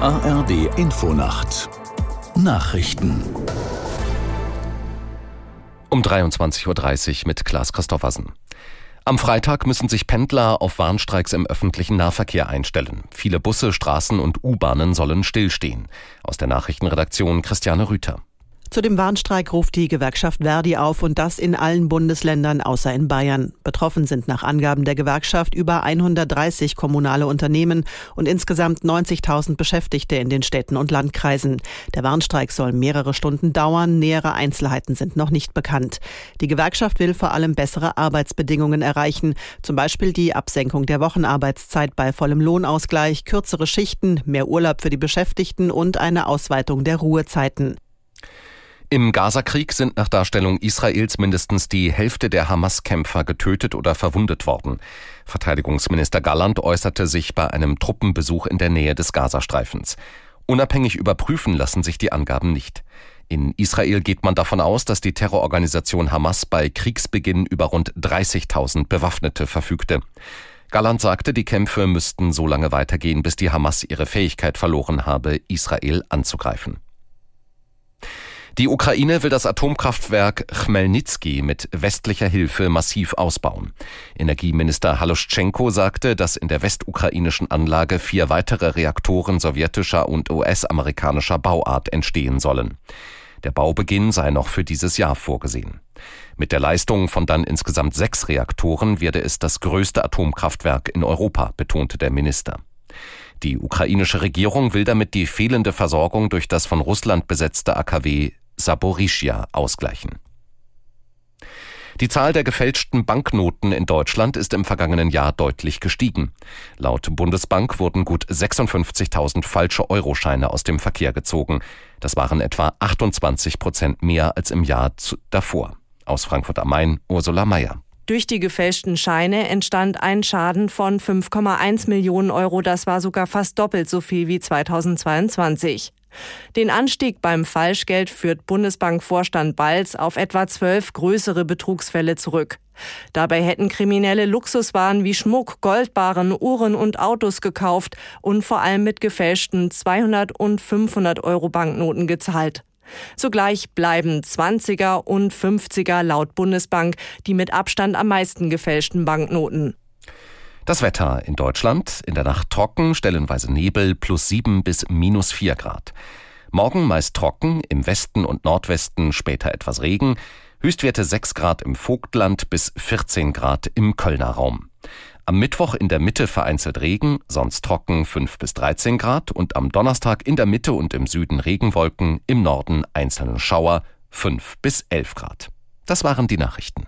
ARD Infonacht Nachrichten um 23.30 Uhr mit Klaas Christoffersen. Am Freitag müssen sich Pendler auf Warnstreiks im öffentlichen Nahverkehr einstellen. Viele Busse, Straßen und U-Bahnen sollen stillstehen. Aus der Nachrichtenredaktion Christiane Rüther. Zu dem Warnstreik ruft die Gewerkschaft Verdi auf und das in allen Bundesländern außer in Bayern. Betroffen sind nach Angaben der Gewerkschaft über 130 kommunale Unternehmen und insgesamt 90.000 Beschäftigte in den Städten und Landkreisen. Der Warnstreik soll mehrere Stunden dauern. Nähere Einzelheiten sind noch nicht bekannt. Die Gewerkschaft will vor allem bessere Arbeitsbedingungen erreichen, zum Beispiel die Absenkung der Wochenarbeitszeit bei vollem Lohnausgleich, kürzere Schichten, mehr Urlaub für die Beschäftigten und eine Ausweitung der Ruhezeiten. Im Gazakrieg sind nach Darstellung Israels mindestens die Hälfte der Hamas-Kämpfer getötet oder verwundet worden. Verteidigungsminister Galland äußerte sich bei einem Truppenbesuch in der Nähe des Gazastreifens. Unabhängig überprüfen lassen sich die Angaben nicht. In Israel geht man davon aus, dass die Terrororganisation Hamas bei Kriegsbeginn über rund 30.000 Bewaffnete verfügte. Galland sagte, die Kämpfe müssten so lange weitergehen, bis die Hamas ihre Fähigkeit verloren habe, Israel anzugreifen. Die Ukraine will das Atomkraftwerk Chmelnytsky mit westlicher Hilfe massiv ausbauen. Energieminister Haloschenko sagte, dass in der westukrainischen Anlage vier weitere Reaktoren sowjetischer und US-amerikanischer Bauart entstehen sollen. Der Baubeginn sei noch für dieses Jahr vorgesehen. Mit der Leistung von dann insgesamt sechs Reaktoren werde es das größte Atomkraftwerk in Europa, betonte der Minister. Die ukrainische Regierung will damit die fehlende Versorgung durch das von Russland besetzte AKW Saporischia ausgleichen. Die Zahl der gefälschten Banknoten in Deutschland ist im vergangenen Jahr deutlich gestiegen. Laut Bundesbank wurden gut 56.000 falsche Euroscheine aus dem Verkehr gezogen. Das waren etwa 28 Prozent mehr als im Jahr davor. Aus Frankfurt am Main, Ursula Mayer. Durch die gefälschten Scheine entstand ein Schaden von 5,1 Millionen Euro. Das war sogar fast doppelt so viel wie 2022. Den Anstieg beim Falschgeld führt Bundesbankvorstand Balz auf etwa zwölf größere Betrugsfälle zurück. Dabei hätten Kriminelle Luxuswaren wie Schmuck, Goldbarren, Uhren und Autos gekauft und vor allem mit gefälschten 200 und 500 Euro Banknoten gezahlt. Zugleich bleiben 20er und 50er laut Bundesbank die mit Abstand am meisten gefälschten Banknoten. Das Wetter in Deutschland in der Nacht trocken, stellenweise Nebel plus 7 bis minus 4 Grad. Morgen meist trocken, im Westen und Nordwesten später etwas Regen, Höchstwerte 6 Grad im Vogtland bis 14 Grad im Kölner Raum. Am Mittwoch in der Mitte vereinzelt Regen, sonst trocken 5 bis 13 Grad und am Donnerstag in der Mitte und im Süden Regenwolken, im Norden einzelne Schauer 5 bis 11 Grad. Das waren die Nachrichten.